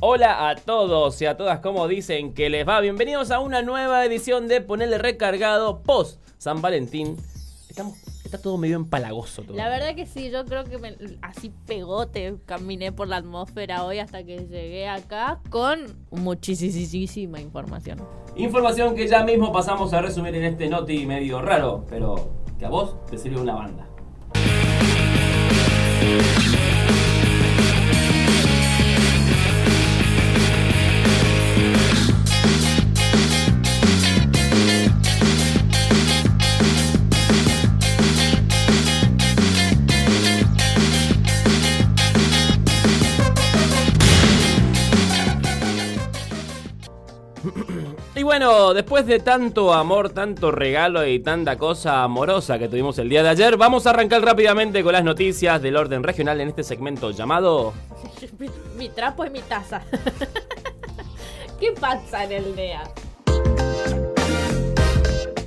Hola a todos y a todas, como dicen que les va. Bienvenidos a una nueva edición de Ponerle Recargado post San Valentín. Estamos, está todo medio empalagoso todo. La verdad que sí, yo creo que me- así pegote caminé por la atmósfera hoy hasta que llegué acá con muchísima información. Información que ya mismo pasamos a resumir en este noti medio raro, pero que a vos te sirve una banda. Bueno, después de tanto amor, tanto regalo y tanta cosa amorosa que tuvimos el día de ayer, vamos a arrancar rápidamente con las noticias del orden regional en este segmento llamado... mi, mi trapo y mi taza. ¿Qué pasa en el DEA?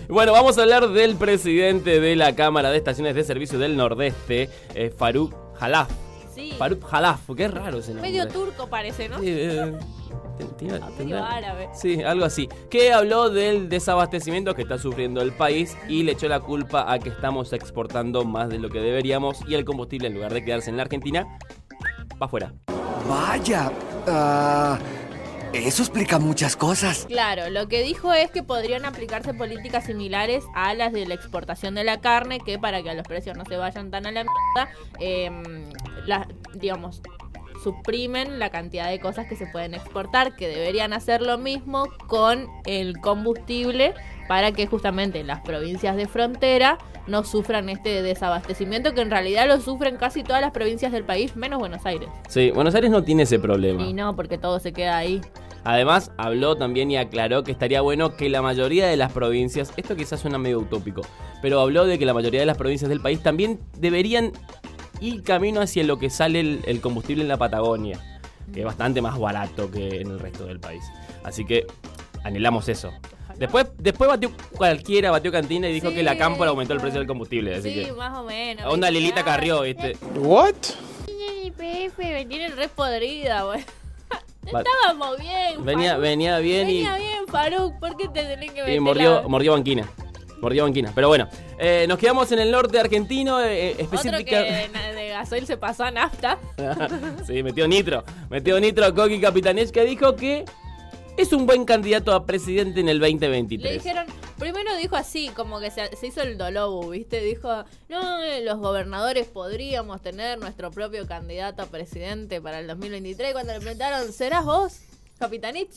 Bueno, vamos a hablar del presidente de la Cámara de Estaciones de Servicio del Nordeste, eh, Faruk Jalaf. Sí, Faruk Jalaf, qué raro ese nombre. medio turco parece, ¿no? Sí, eh, medio árabe. Sí, algo así. Que habló del desabastecimiento que está sufriendo el país y le echó la culpa a que estamos exportando más de lo que deberíamos y el combustible en lugar de quedarse en la Argentina, va afuera. Vaya, ah, eso explica muchas cosas. Claro, lo que dijo es que podrían aplicarse políticas similares a las de la exportación de la carne, que para que los precios no se vayan tan a la mierda, em, las, digamos, suprimen la cantidad de cosas que se pueden exportar, que deberían hacer lo mismo con el combustible para que justamente las provincias de frontera no sufran este desabastecimiento que en realidad lo sufren casi todas las provincias del país, menos Buenos Aires. Sí, Buenos Aires no tiene ese problema. Y no, porque todo se queda ahí. Además, habló también y aclaró que estaría bueno que la mayoría de las provincias, esto quizás suena medio utópico, pero habló de que la mayoría de las provincias del país también deberían ir camino hacia lo que sale el, el combustible en la Patagonia, que es bastante más barato que en el resto del país. Así que anhelamos eso. Después, después batió cualquiera, batió Cantina y dijo Sí, que la Cámpora aumentó el precio del combustible. Así sí, que. más o menos. Onda. Lilita Carrió, ¿viste? What? Me tienen re podrida, güey. Estábamos bien. Venía, Faruk. venía bien y. Venía bien, Faruk. ¿Por qué te tenés que meter Y mordió, la- mordió banquina. Mordió banquina. Pero bueno, eh, nos quedamos en el norte argentino, eh, eh, Otro específica. que gasoil se pasó a nafta. sí, metió nitro. Metió nitro Coqui Capitanich que dijo que es un buen candidato a presidente en el Le 2023. dijeron, primero dijo así, como que se, se hizo el dolobu, ¿viste? Dijo, no, los gobernadores podríamos tener nuestro propio candidato a presidente para el 2023. Y Cuando le preguntaron, ¿serás vos, Capitanich?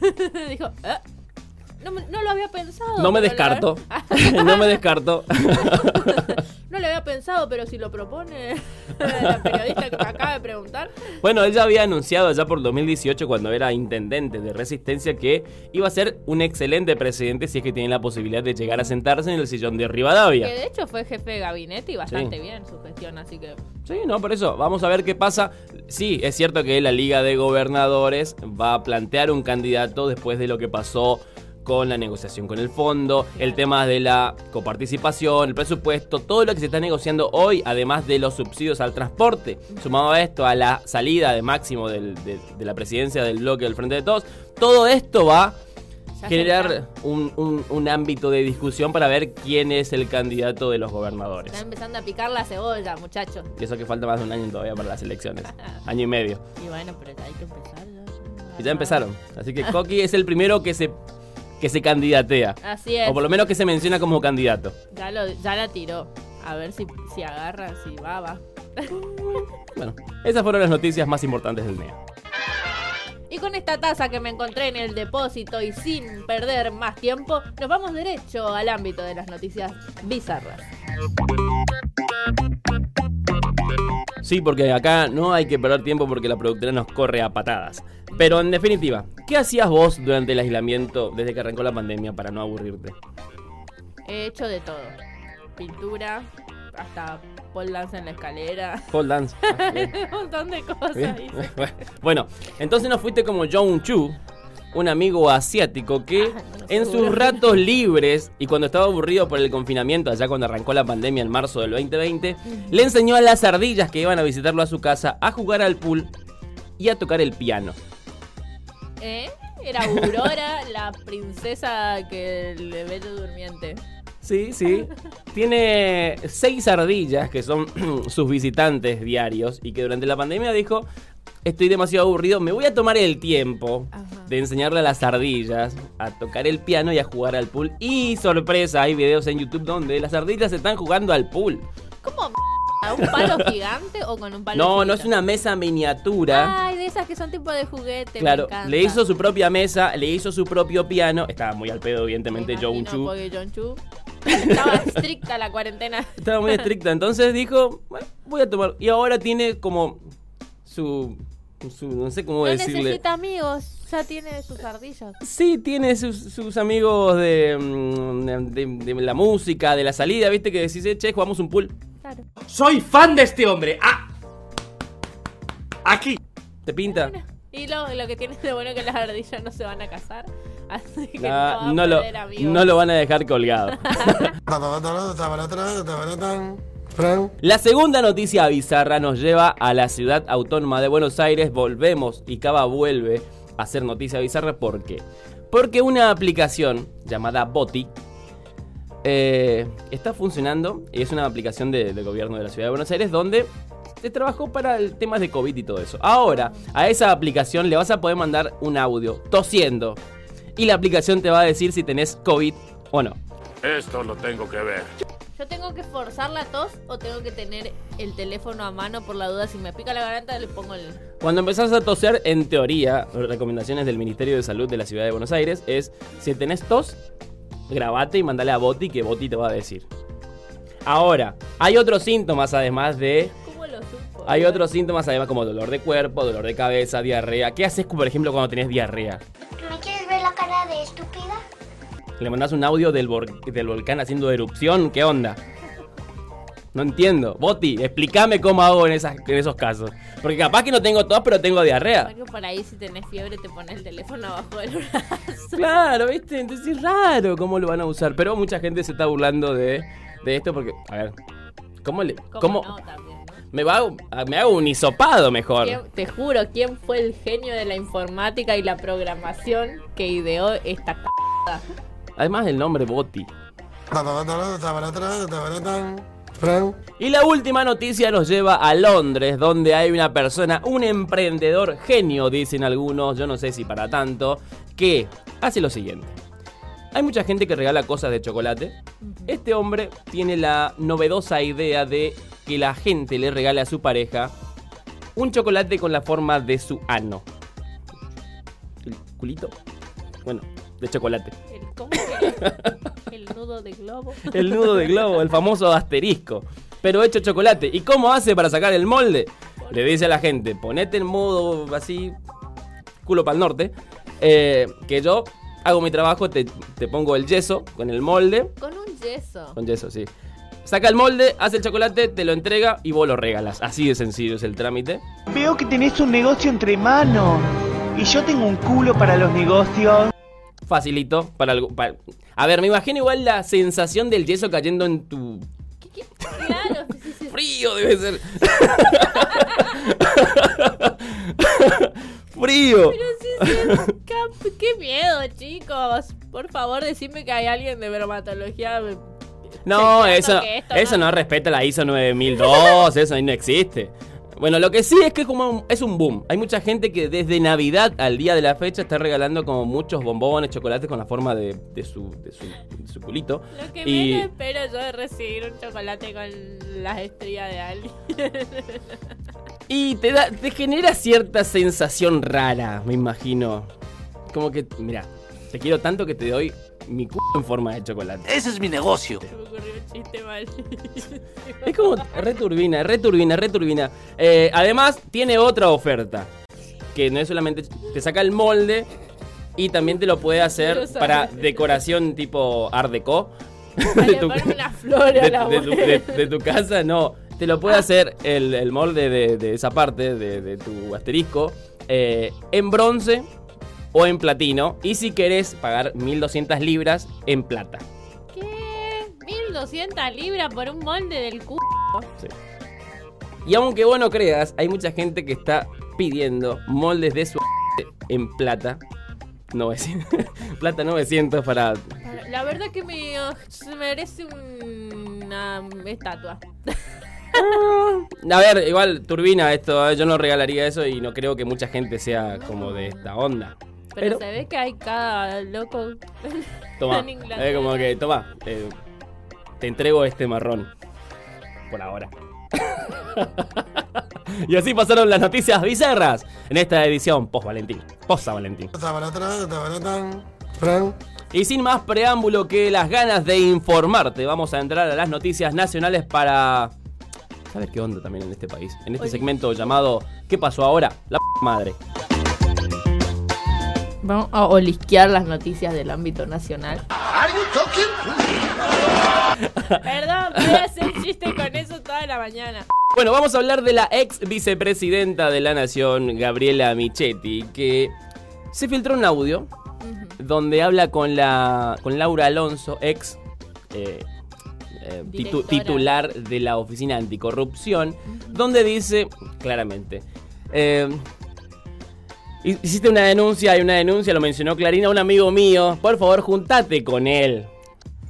dijo, ¿eh? No, no lo había pensado. No me descarto. no me descarto. No lo había pensado, pero si lo propone la periodista que me acaba de preguntar. bueno, él ya había anunciado ya por 2018 cuando era intendente de Resistencia que iba a ser un excelente presidente si es que tiene la posibilidad de llegar a sentarse en el sillón de Que Rivadavia. de hecho fue jefe de gabinete y bastante Sí. bien su gestión, así que. Sí, no, por eso, vamos a ver qué pasa. Sí, es cierto que la Liga de Gobernadores va a plantear un candidato después de lo que pasó con la negociación con el fondo, el tema de la coparticipación, el presupuesto, todo lo que se está negociando hoy, además de los subsidios al transporte, sumado a esto a la salida de máximo del- de, de la presidencia del bloque del Frente de Todos, todo esto va a generar un, un- un ámbito de discusión para ver quién es el candidato de los gobernadores. Está empezando a picar la cebolla, muchachos. Y eso que falta más de un año todavía para las elecciones. Año y medio. Y bueno, pero hay que empezar. Y ya empezaron. Así que Coqui es el primero que se, que se candidatea. Así es. O por lo menos que se menciona como candidato. Ya, lo, ya la tiró. A ver si, si agarra, si va, va. Bueno, esas fueron las noticias más importantes del día. Y con esta taza que me encontré en el depósito y sin perder más tiempo, nos vamos derecho al ámbito de las noticias bizarras. Sí, porque acá no hay que perder tiempo porque la productora nos corre a patadas. Pero en definitiva, ¿qué hacías vos durante el aislamiento desde que arrancó la pandemia para no aburrirte? He hecho de todo. Pintura, hasta pole dance en la escalera. Pole dance. Ah. Un montón de cosas. Bueno, entonces no fuiste como Jong Chu, un amigo asiático que en sus ratos libres y cuando estaba aburrido por el confinamiento, allá cuando arrancó la pandemia en marzo del 2020, le enseñó a las ardillas que iban a visitarlo a su casa a jugar al pool y a tocar el piano. ¿Eh? Era Aurora, la princesa que le ve durmiente. Sí, sí. Tiene seis ardillas que son sus visitantes diarios y que durante la pandemia dijo, estoy demasiado aburrido, me voy a tomar el tiempo Ajá. de enseñarle a las ardillas a tocar el piano y a jugar al pool. Y sorpresa, hay videos en YouTube donde las ardillas están jugando al pool. ¿Cómo? ¿A un palo gigante o con un palo No, no es una mesa miniatura. Ay, de esas que son tipo de juguete. Claro, le hizo su propia mesa, le hizo su propio piano. Estaba muy al pedo, evidentemente, Me John Chu. John Chu estaba estricta la cuarentena. Estaba muy estricta. Entonces dijo, bueno, voy a tomar. Y ahora tiene como su. su- no sé cómo No decirle. necesita amigos, ya tiene sus ardillas. Sí, tiene sus, sus amigos de, mm, de, de la música, de la salida, viste que decís, eh, che, jugamos un pool. Claro. Soy fan de este hombre. Ah. Aquí. ¿Te pinta? Y lo, lo que tiene de bueno que las ardillas no se van a casar. Así que Ah, no, va no, a lo, amigos. no lo van a dejar colgado. La segunda noticia bizarra nos lleva a la ciudad autónoma de Buenos Aires. Volvemos y Cava vuelve a hacer noticia bizarra. ¿Por qué? Porque una aplicación llamada Boti eh, está funcionando. y Es una aplicación de- del gobierno de la ciudad de Buenos Aires donde se trabajó para el temas de COVID y todo eso. Ahora, a esa aplicación le vas a poder mandar un audio tosiendo. Y la aplicación te va a decir si tenés COVID o no. Esto lo tengo que ver. ¿Yo tengo que forzar la tos o tengo que tener el teléfono a mano por la duda? Si me pica la garganta, le pongo el. Cuando empezás a toser, en teoría, recomendaciones del Ministerio de Salud de la Ciudad de Buenos Aires es, si tenés tos, grabate y mandale a Boti que Boti te va a decir. Ahora, hay otros síntomas además de... ¿Cómo lo supo? Hay otros síntomas además como dolor de cuerpo, dolor de cabeza, diarrea. ¿Qué haces, por ejemplo, cuando tenés diarrea? ¿Me quieres ver la cara de estúpida? ¿Le mandás un audio del, del volcán haciendo erupción? ¿Qué onda? No entiendo. Boti, explícame cómo hago en, esas, en esos casos. Porque capaz que no tengo tos, pero tengo diarrea. Porque por ahí si tenés fiebre te pones el teléfono abajo del brazo. Claro, ¿viste? Entonces es raro cómo lo van a usar. Pero mucha gente se está burlando de, de esto porque, a ver, ¿cómo le. ¿Cómo ¿Cómo? no, también, ¿no? Me, va, me hago un hisopado mejor. ¿Quién- te juro, ¿quién fue el genio de la informática y la programación que ideó esta c Además del nombre Boti. Y la última noticia nos lleva a Londres, donde hay una persona, un emprendedor genio, dicen algunos, yo no sé si para tanto, que hace lo siguiente. Hay mucha gente que regala cosas de chocolate. Este hombre tiene la novedosa idea de que la gente le regale a su pareja un chocolate con la forma de su ano. ¿El culito? Bueno, de chocolate. El, ¿Cómo que? El nudo de globo. El nudo de globo, el famoso asterisco. Pero hecho chocolate. ¿Y cómo hace para sacar el molde? Le dice a la gente, ponete en modo así, culo para el norte, eh, que yo hago mi trabajo, te, te pongo el yeso con el molde. Con un yeso. Con yeso, sí. Saca el molde, hace el chocolate, te lo entrega y vos lo regalas. Así de sencillo es el trámite. Veo que tenés un negocio entre manos. Y yo tengo un culo para los negocios. Facilito para algo. para- A ver, me imagino igual la sensación del yeso cayendo en tu Claro, sí, sí. Frío debe ser. Frío. Pero sí, sí, qué- qué miedo, chicos. Por favor, decime que hay alguien de dermatología. No, chequeando eso, eso no respeta la ISO 9002, eso ahí no existe. Bueno, lo que sí es que es como un- es un boom. Hay mucha gente que desde Navidad al día de la fecha está regalando como muchos bombones, chocolates con la forma de, de su, de, su, de su culito. Lo que Y- menos espero yo es recibir un chocolate con las estrías de alguien. Y te, da, te genera cierta sensación rara, me imagino. Como que, mira, te quiero tanto que te doy mi culo en forma de chocolate. Ese es mi negocio. Se me ocurrió un chiste mal. Es como returbina, returbina, returbina. Eh, además, tiene otra oferta. Que no es solamente. Te saca el molde y también te lo puede hacer para decoración tipo Art Deco. Una flor de, la de tu, de- de tu casa, no. Te lo puede hacer el, el molde de, de esa parte, de, de tu asterisco, eh, en bronce o en platino. Y si querés pagar 1200 libras, en plata. ¿Qué? 1200 libras por un molde del culo. Y aunque vos no creas, hay mucha gente que está pidiendo moldes de su en plata 900. Plata 900 para. La verdad que me se merece una estatua. A ver, igual, turbina esto. ¿eh? Yo no regalaría eso y no creo que mucha gente sea como de esta onda. Pero, Pero- se ve que hay cada loco Toma. en Inglaterra. Es como que, toma, eh, te entrego este marrón. Por ahora. y así pasaron las noticias bizarras en esta edición post-Valentín. Post-San Valentín. Y sin más preámbulo que las ganas de informarte, vamos a entrar a las noticias nacionales para saber qué onda también en este país. En este Oye. segmento llamado ¿Qué pasó ahora? La p madre. Vamos a olisquear las noticias del ámbito nacional. Perdón, voy a hacer chiste con eso toda la mañana. Bueno, vamos a hablar de la ex vicepresidenta de la Nación, Gabriela Michetti, que se filtró un audio donde habla con la con Laura Alonso, ex eh, eh, titu- titular de la Oficina Anticorrupción, donde dice claramente. eh, Hiciste una denuncia, hay una denuncia, lo mencionó Clarina, un amigo mío. Por favor, juntate con él.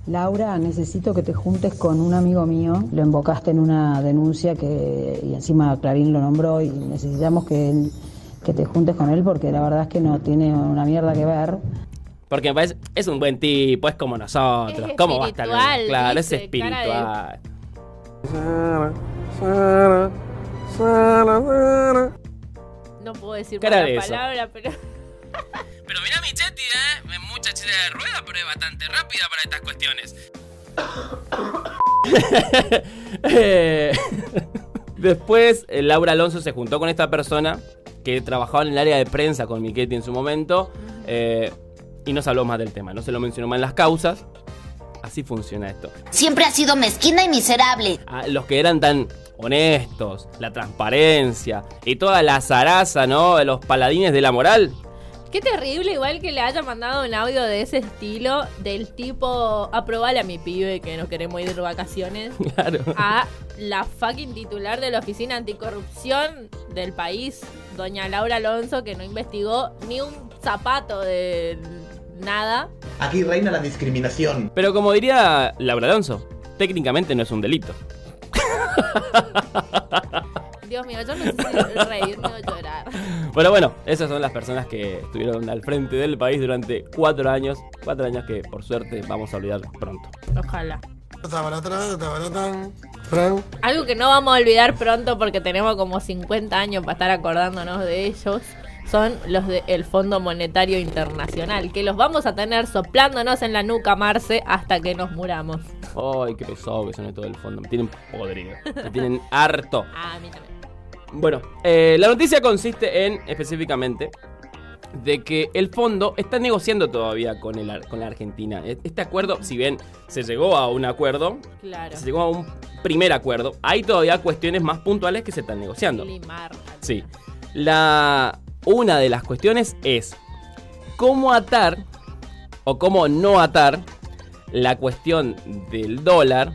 Laura, necesito que te juntes con un amigo mío. Lo invocaste en una denuncia que y encima Clarín lo nombró y necesitamos que, él- que te juntes con él porque la verdad es que no tiene una mierda que ver. Porque me parece, es un buen tipo, es como nosotros. Es ¿Cómo va a estar? espiritual, Claro, es dice, cara espiritual. No puedo decir Cara de eso. palabra, pero. Pero mira Michetti, ¿eh? Es mucha chile de rueda, pero es bastante rápida para estas cuestiones. Eh, Después, eh, Laura Alonso se juntó con esta persona que trabajaba en el área de prensa con Michetti en su momento eh, y no se habló más del tema, no se lo mencionó más en las causas. Así funciona esto. Siempre ha sido mezquina y miserable. a los que eran tan honestos, la transparencia y toda la zaraza, ¿no? De los paladines de la moral. Qué terrible, igual que le haya mandado un audio de ese estilo, del tipo, aprobale a mi pibe que no queremos ir de vacaciones, Claro. a la fucking titular de la Oficina Anticorrupción del país, doña Laura Alonso, que no investigó ni un zapato de nada. Aquí reina la discriminación. Pero como diría Laura Alonso, técnicamente no es un delito. Dios mío, yo no sé si reírme o llorar. Pero bueno, esas son las personas que estuvieron al frente del país durante cuatro años. Cuatro años que por suerte vamos a olvidar pronto. Ojalá. Algo que no vamos a olvidar pronto porque tenemos como 50 años para estar acordándonos de ellos son los del Fondo Monetario Internacional, que los vamos a tener soplándonos en la nuca, Marce, hasta que nos muramos. Ay, qué pesado que son de todo el fondo. Me tienen podrido. Me tienen harto. Ah, a mí también. Bueno, eh, la noticia consiste en, específicamente, de que el fondo está negociando todavía con, el, con la Argentina. E- Este acuerdo, si bien se llegó a un acuerdo, Claro. se llegó a un primer acuerdo, hay todavía cuestiones más puntuales que se están negociando. Limar. Sí. La, una de las cuestiones es cómo atar o cómo no atar la cuestión del dólar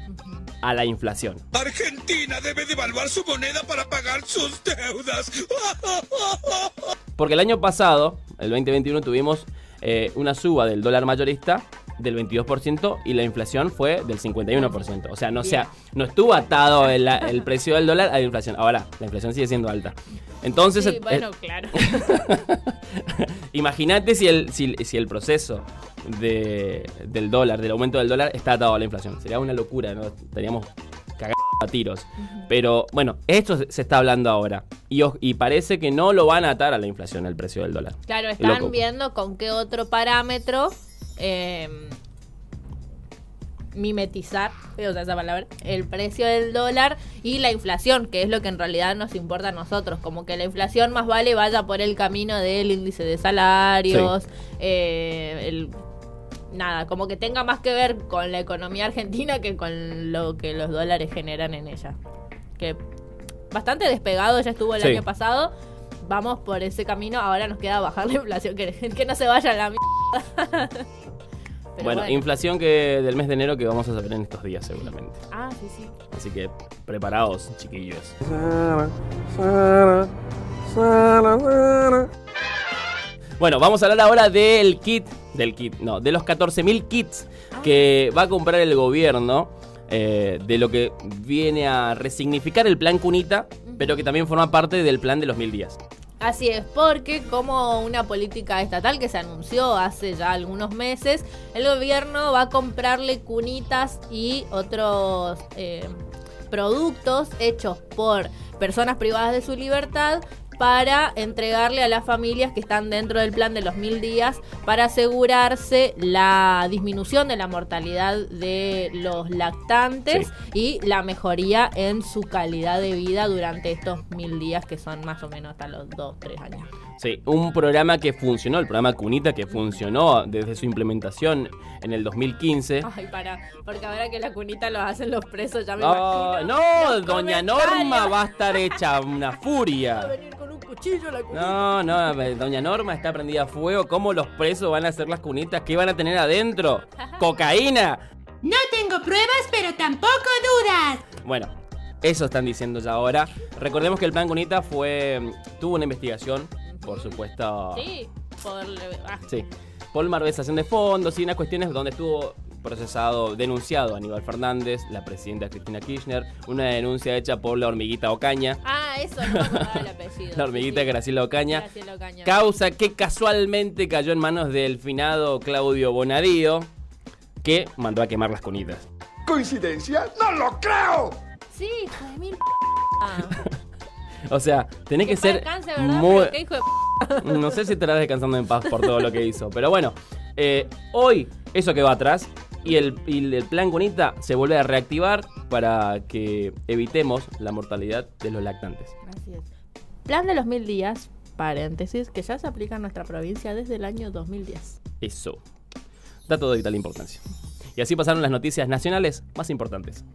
a la inflación. Argentina debe devaluar su moneda para pagar sus deudas. Porque el año pasado, el 2021, tuvimos eh, una suba del dólar mayorista del 22% y la inflación fue del 51%. O sea, no, sea, no estuvo atado el, el precio del dólar a la inflación. Ahora, la inflación sigue siendo alta. Entonces, Sí, eh, bueno, claro. imagínate si el, si, si el proceso de- del dólar, del aumento del dólar, está atado a la inflación. Sería una locura, ¿no? Estaríamos cagados a tiros. Pero bueno, esto se está hablando ahora. Y, y parece que no lo van a atar a la inflación el precio del dólar. Claro, están Loco. viendo con qué otro parámetro eh, mimetizar, voy a usar esa palabra, el precio del dólar y la inflación, que es lo que en realidad nos importa a nosotros. Como que la inflación más vale vaya por el camino del índice de salarios, eh, el- nada, como que tenga más que ver con la economía argentina que con lo que los dólares generan en ella. Que bastante despegado ya estuvo el Sí. año pasado. Vamos por ese camino, ahora nos queda bajar la inflación, que, que no se vaya a la mierda. Bueno, inflación que del mes de enero que vamos a saber en estos días seguramente. Ah, sí, sí. Así que preparaos, chiquillos. Bueno, vamos a hablar ahora del kit, del kit, no, de los 14.000 kits que va a comprar el gobierno, eh, de lo que viene a resignificar el plan Cunita, pero que también forma parte del plan de los mil días. Así es, porque como una política estatal que se anunció hace ya algunos meses, el gobierno va a comprarle cunitas y otros eh, productos hechos por personas privadas de su libertad para entregarle a las familias que están dentro del plan de los mil días para asegurarse la disminución de la mortalidad de los lactantes y la mejoría en su calidad de vida durante estos mil días que son más o menos hasta los dos, tres años. Sí, un programa que funcionó, el programa Cunita que funcionó desde su implementación en el 2015. Ay, para, porque ahora que la cunita lo hacen los presos, ya me Oh, imagino. no, los doña. Norma va a estar hecha una Va a furia. Cuchillo la cunita. No, no, eh, doña Norma está prendida a fuego. ¿Cómo los presos van a hacer las cunitas? ¿Qué van a tener adentro? ¿Cocaína? No tengo pruebas, pero tampoco dudas. Bueno, eso están diciendo ya ahora. Recordemos que el plan Cunita fue tuvo una investigación, por supuesto. Sí, por... ah, Sí. Por malversación de fondos y unas cuestiones donde estuvo procesado, denunciado Aníbal Fernández, la presidenta Cristina Kirchner, una denuncia hecha por la hormiguita Ocaña, Ah, eso, no me acordaba el apellido. la hormiguita Sí. Graciela Ocaña, Graciela Ocaña. causa que casualmente cayó en manos del finado Claudio Bonadío, que mandó a quemar las cunitas. ¿Coincidencia? ¡No lo creo! Sí, hijo de mil... Ah, O sea, tenés que, que ser muy... Qué hijo de No sé si estarás descansando en paz por todo lo que hizo. Pero bueno, eh, hoy eso quedó atrás y el, y el plan Cunita se vuelve a reactivar para que evitemos la mortalidad de los lactantes. Así es. Plan de los mil días, paréntesis, que ya se aplica en nuestra provincia desde el año 2010. Eso. Dato de vital importancia. Y así pasaron las noticias nacionales más importantes.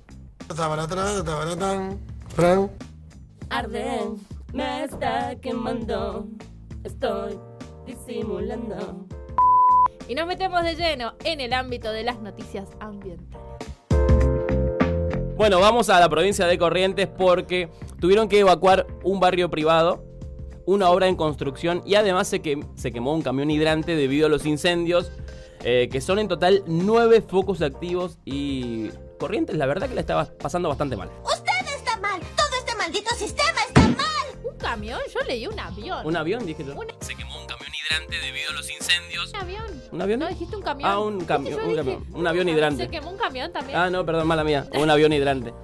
Arde, me está quemando. Estoy disimulando. Y nos metemos de lleno en el ámbito de las noticias ambientales. Bueno, vamos a la provincia de Corrientes porque tuvieron que evacuar un barrio privado, una obra en construcción y además se, que, se quemó un camión hidrante debido a los incendios, eh, que son en total nueve focos activos y Corrientes la verdad que la estaba pasando bastante mal. Usted está mal. Todo este maldito sistema está mal. ¿Un camión? Yo leí un avión. ¿Un avión? Dije yo. Una- Se quemó hidrante debido a los incendios. ¿Un avión? ¿Un avión? No, dijiste un camión. Ah, un camión, un dije, camión, un avión hidrante. Se quemó un camión también. Ah, no, perdón, mala mía. Un avión hidrante.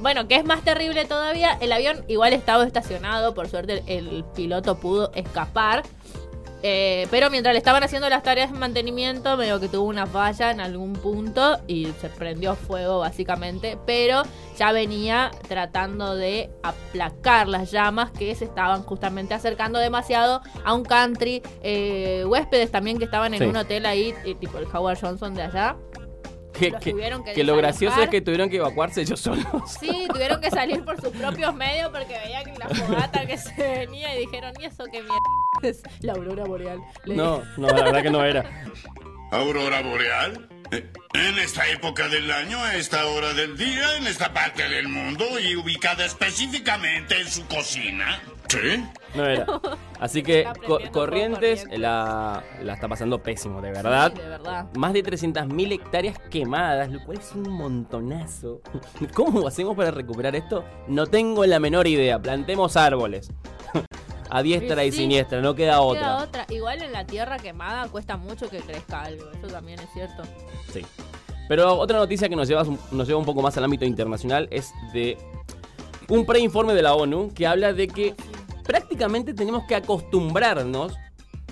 Bueno, que es más terrible todavía, el avión igual estaba estacionado, por suerte el, el piloto pudo escapar. Eh, pero mientras le estaban haciendo las tareas de mantenimiento, medio que tuvo una falla en algún punto y se prendió fuego básicamente. Pero ya venía tratando de aplacar las llamas que se estaban justamente acercando demasiado a un country. Eh, huéspedes también que estaban en Sí. un hotel ahí, eh, tipo el Howard Johnson de allá. Que, Los que- tuvieron que que lo gracioso es que tuvieron que evacuarse ellos solos. Sí, tuvieron que salir por sus propios medios porque veían la fogata que se venía y dijeron, ¿y eso qué mierda es? La aurora boreal. Le No, no, la verdad que no era. ¿Aurora boreal? En esta época del año, a esta hora del día, en esta parte del mundo y ubicada específicamente en su cocina. ¿Sí? No era. Así que Co- Corrientes la, la está pasando pésimo, de verdad. Sí, de verdad. Más de 300.000 hectáreas quemadas, lo cual es un montonazo. ¿Cómo hacemos para recuperar esto? No tengo la menor idea. Plantemos árboles. A diestra y Sí. siniestra, no queda otra. otra. Igual en la tierra quemada cuesta mucho que crezca algo. Eso también es cierto. Sí. Pero otra noticia que nos lleva, nos lleva un poco más al ámbito internacional es de un preinforme de la ONU que habla de que prácticamente tenemos que acostumbrarnos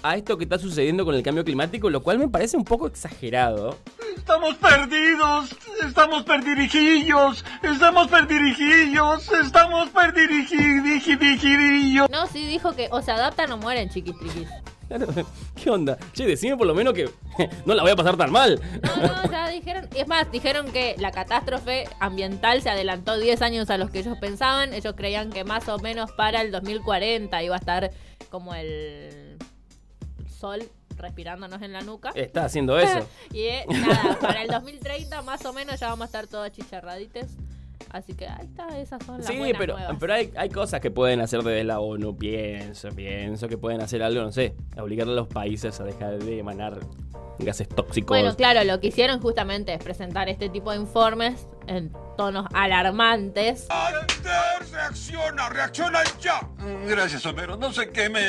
a esto que está sucediendo con el cambio climático, lo cual me parece un poco exagerado. Estamos perdidos, estamos perdidijillos, estamos perdidijillos, estamos perdidijillos. No, sí dijo que o se adaptan o mueren, chiquis triquis. Claro, ¿Qué onda? Che, decime por lo menos que no la voy a pasar tan mal. No, no, ya dijeron. Es más, dijeron que la catástrofe ambiental se adelantó 10 años a los que ellos pensaban. Ellos creían que más o menos para el 2040 iba a estar como el sol respirándonos en la nuca. Está haciendo eso. y eh, nada, para el 2030 más o menos ya vamos a estar todos chicharradites. Así que ahí está, esas son las Sí, buenas pero, nuevas. pero hay, hay cosas que pueden hacer desde la ONU. Pienso, pienso que pueden hacer algo, no sé, obligar a los países a dejar de emanar gases tóxicos. Bueno, claro, lo que hicieron justamente es presentar este tipo de informes en tonos alarmantes. ¡Reacciona! ¡Reacciona ya! Gracias, Homero. No sé qué me...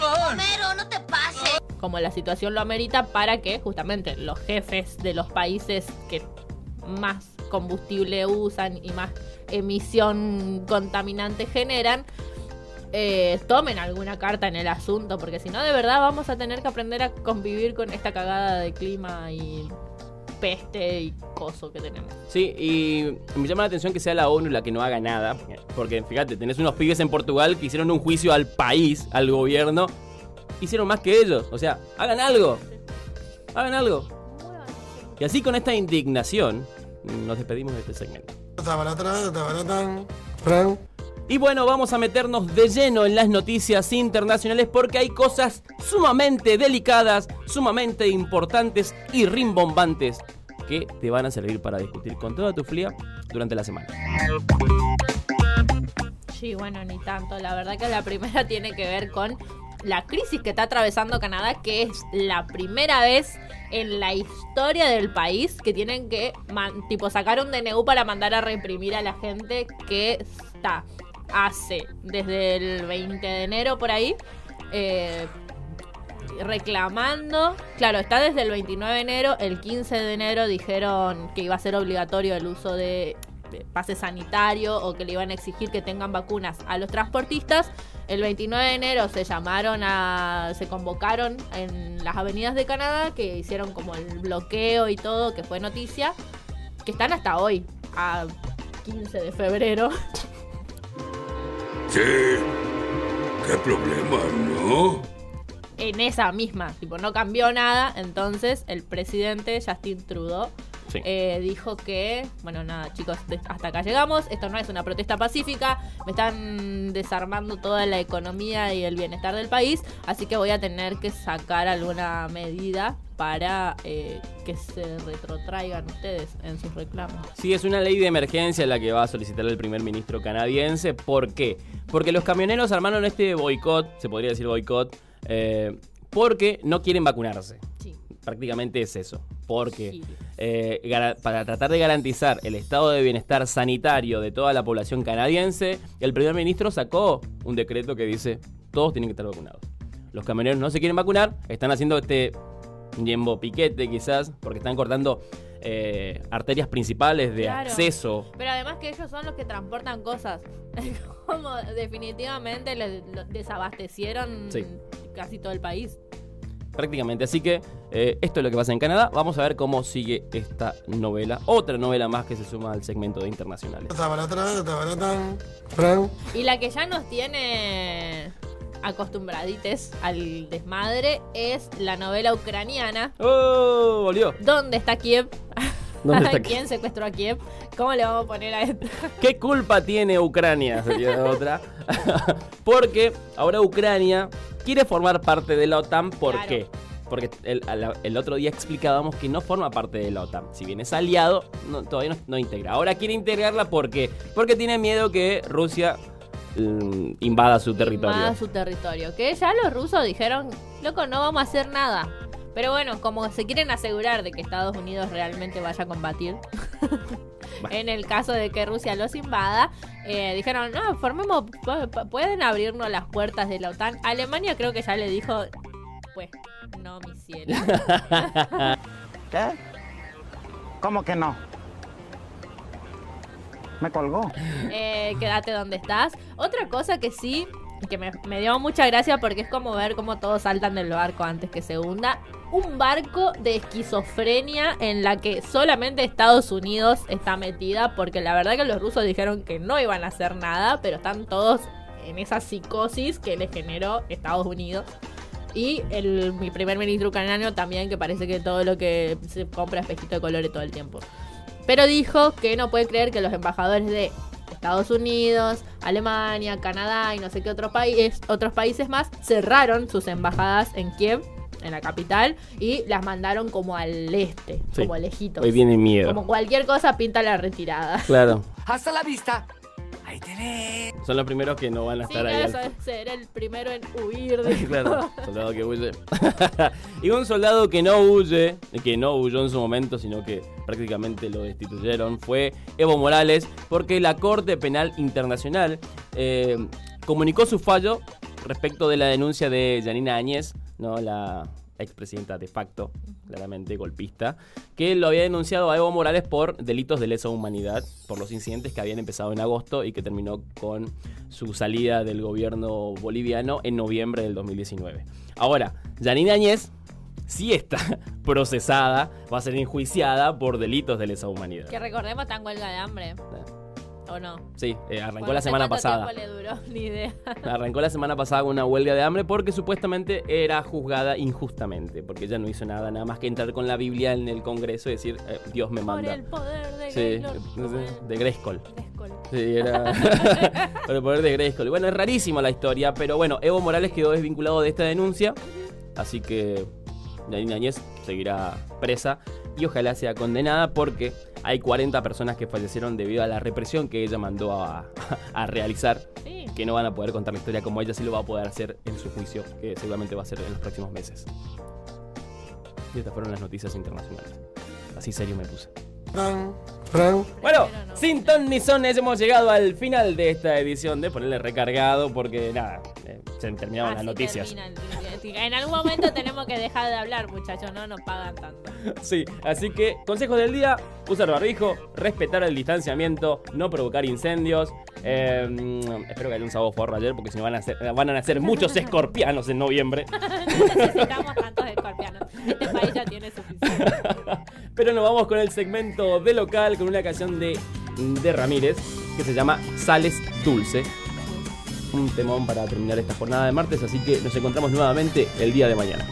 Homero, no te pases. como la situación lo amerita para que justamente los jefes de los países que más combustible usan y más emisión contaminante generan eh, tomen alguna carta en el asunto porque si no de verdad vamos a tener que aprender a convivir con esta cagada de clima y peste y coso que tenemos. Sí, y me llama la atención que sea la ONU la que no haga nada. Porque fíjate, tenés unos pibes en Portugal que hicieron un juicio al país, al gobierno. Hicieron más que ellos. O sea, hagan algo. Hagan algo. Y así con esta indignación nos despedimos de este segmento. Y bueno, vamos a meternos de lleno en las noticias internacionales porque hay cosas sumamente delicadas, sumamente importantes y rimbombantes que te van a servir para discutir con toda tu fría durante la semana. Sí, bueno, ni tanto. La verdad que la primera tiene que ver con la crisis que está atravesando Canadá, que es la primera vez en la historia del país que tienen que tipo sacar un DNU para mandar a reprimir a la gente que está hace desde el 20 de enero por ahí eh, reclamando. Claro, está desde el 29 de enero. El 15 de enero dijeron que iba a ser obligatorio el uso de pase sanitario o que le iban a exigir que tengan vacunas a los transportistas. El 29 de enero se llamaron a. se convocaron en las avenidas de Canadá, que hicieron como el bloqueo y todo, que fue noticia, que están hasta hoy, a 15 de febrero. Sí. ¿Qué problema, no? en esa misma, tipo, no cambió nada. Entonces, el presidente Justin Trudeau Sí. eh, dijo que, bueno, nada, chicos, hasta acá llegamos. Esto no es una protesta pacífica. Me están desarmando toda la economía y el bienestar del país. Así que voy a tener que sacar alguna medida para eh, que se retrotraigan ustedes en sus reclamos. Sí, es una ley de emergencia la que va a solicitar el primer ministro canadiense. ¿Por qué? Porque los camioneros armaron este boicot, se podría decir boicot, eh, porque no quieren vacunarse. Prácticamente es eso. Porque eh, para tratar de garantizar el estado de bienestar sanitario de toda la población canadiense, el primer ministro sacó un decreto que dice todos tienen que estar vacunados. Los camioneros no se quieren vacunar, están haciendo este yembo piquete quizás, porque están cortando eh, arterias principales de Claro. acceso Pero además que ellos son los que transportan cosas. Como definitivamente les desabastecieron Sí. casi todo el país. Prácticamente. Así que eh, esto es lo que pasa en Canadá. Vamos a ver cómo sigue esta novela. Otra novela más que se suma al segmento de internacionales. Y la que ya nos tiene acostumbradites al desmadre es la novela ucraniana. ¡Oh! Volvió. ¿Dónde está Kiev? ¿Dónde está? ¿Quién secuestró a Kiev? ¿Cómo le vamos a poner a esto? ¿Qué culpa tiene Ucrania? Sería otra. Porque ahora Ucrania quiere formar parte de la OTAN. ¿Por Claro. qué? Porque el, otro día explicábamos que no forma parte de la OTAN. Si bien es aliado, no- todavía no, no integra. Ahora quiere integrarla ¿por qué? Porque tiene miedo que Rusia mm, invada su territorio. Más su territorio. Que ya los rusos dijeron, loco, no vamos a hacer nada. Pero bueno, como se quieren asegurar de que Estados Unidos realmente vaya a combatir, en el caso de que Rusia los invada, eh, dijeron, no, formemos, pu- pu- pueden abrirnos las puertas de la OTAN. Alemania creo que ya le dijo, pues, no, mi cielo. ¿Qué? ¿Cómo que no? Me colgó. Eh, quédate donde estás. Otra cosa que sí, que me, dio mucha gracia porque es como ver cómo todos saltan del barco antes que se hunda. Un barco de esquizofrenia en la que solamente Estados Unidos está metida porque la verdad que los rusos dijeron que no iban a hacer nada, pero están todos en esa psicosis que les generó Estados Unidos. Y el, mi primer ministro ucraniano también, que parece que todo lo que se compra es espejito de colores todo el tiempo. Pero dijo que no puede creer que los embajadores de Estados Unidos, Alemania, Canadá y no sé qué otros países, otros países más cerraron sus embajadas en Kiev en la capital y las mandaron como al este, Sí. como lejitos. Hoy viene miedo. Como cualquier cosa pinta la retirada. Claro. Hasta la vista. Son los primeros que no van a Sí, estar ahí. eso al- es ser el primero en huir. dijo. Claro, soldado que huye. y un soldado que no huye, que no huyó en su momento, sino que prácticamente lo destituyeron, fue Evo Morales, porque la Corte Penal Internacional eh, comunicó su fallo respecto de la denuncia de Janina Áñez, ¿no? la expresidenta de facto, claramente golpista, que lo había denunciado a Evo Morales por delitos de lesa humanidad, por los incidentes que habían empezado en agosto y que terminó con su salida del gobierno boliviano en noviembre del 2019. Ahora, Janine Áñez sí está procesada, va a ser enjuiciada por delitos de lesa humanidad. Que recordemos, en huelga de hambre. ¿O no? Sí, eh, arrancó Bueno, la semana pasada. le duró, ni idea. Arrancó la semana pasada con una huelga de hambre porque supuestamente era juzgada injustamente, porque ella no hizo nada, nada más que entrar con la Biblia en el Congreso y decir, eh, Dios me Por manda. el poder de Sí, Gaylord. de. Grayskull. Sí, era por el poder de. Y Bueno, es rarísima la historia, pero bueno, Evo Morales quedó desvinculado de esta denuncia, así que Janine Áñez seguirá presa y ojalá sea condenada porque hay 40 personas que fallecieron debido a la represión que ella mandó a, a realizar, Sí. que no van a poder contar la historia como ella sí lo va a poder hacer en su juicio, que seguramente va a ser en los próximos meses. Y estas fueron las noticias internacionales. Así serio me puse. Bueno, sin ton ni son, hemos llegado al final de esta edición de ponerle recargado porque nada, eh, se terminaron las Así noticias. termina el día. En algún momento tenemos que dejar de hablar, muchachos, no nos pagan tanto. Sí, así que consejos del día, usar barbijo, respetar el distanciamiento, no provocar incendios. eh, mm, espero que haya un sábado forro ayer porque si no van a, ser, van a nacer muchos escorpianos en noviembre. Necesitamos tantos escorpianos. Este país ya tiene suficiente. Pero nos vamos con el segmento de local con una canción de, de Ramírez que se llama Sales Dulce. Un temón para terminar esta jornada de martes, así que nos encontramos nuevamente el día de mañana.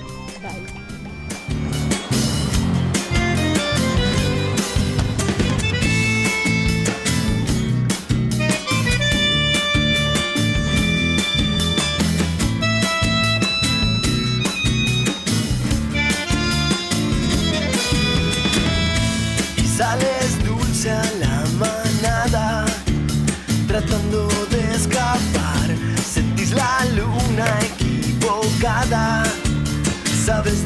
Of others